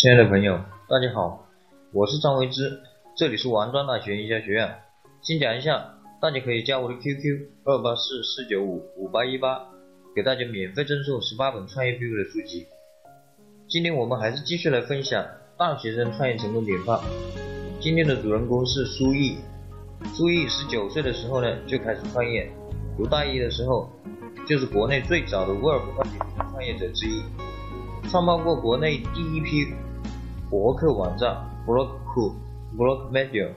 亲爱的朋友，大家好，我是张维之，这里是王庄大学营销学院。先讲一下，大家可以加我的 QQ 二八四四九五五八一八，给大家免费赠送十八本创业必备的书籍。今天我们还是继续来分享大学生创业成功典范。今天的主人公是苏毅。苏毅十九岁的时候呢就开始创业，读大一的时候就是国内最早的 Web 二点零创业者之一，创办过国内第一批博客网站 Blog Blog Media，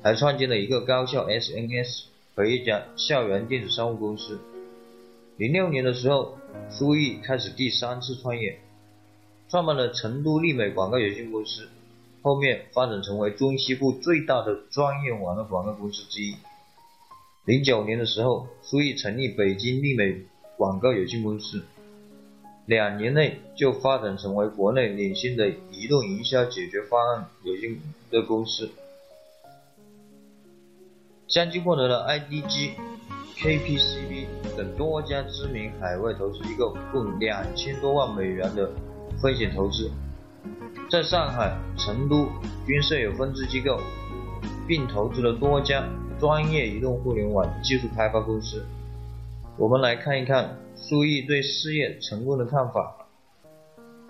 还创建了一个高校 SNS 和一家校园电子商务公司。零六年的时候，苏毅开始第三次创业，创办了成都丽美广告有限公司。后面发展成为中西部最大的专业网络广告公司之一。零九年的时候，苏毅成立北京丽美广告有限公司，两年内就发展成为国内领先的移动营销解决方案有限的公司，相继获得了 IDG、KPCB 等多家知名海外投资机构共两千多万美元的风险投资。在上海、成都均设有分支机构，并投资了多家专业移动互联网技术开发公司。我们来看一看苏毅对事业成功的看法。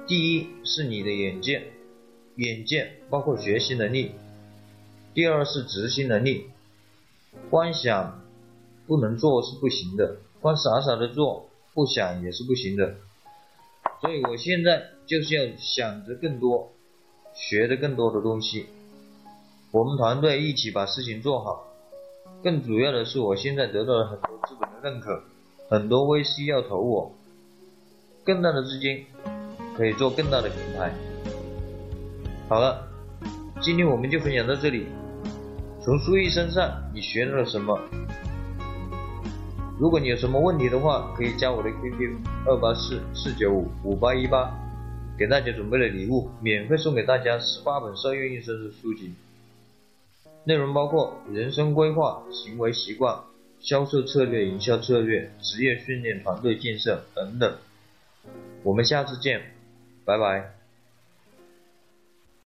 第一是你的眼界，眼界包括学习能力；第二是执行能力，光想不能做是不行的，光傻傻的做不想也是不行的。所以我现在就是要想着更多，学的更多的东西。我们团队一起把事情做好。更主要的是，我现在得到了很多资本的认可，很多 VC 要投我，更大的资金可以做更大的品牌。好了，今天我们就分享到这里。从苏毅身上你学到了什么？如果你有什么问题的话，可以加我的 QQ 二八四四九五五八一八，给大家准备了礼物，免费送给大家十八本商业营销的书籍，内容包括人生规划、行为习惯、销售策略、营销策略、职业训练、团队建设等等。我们下次见，拜拜。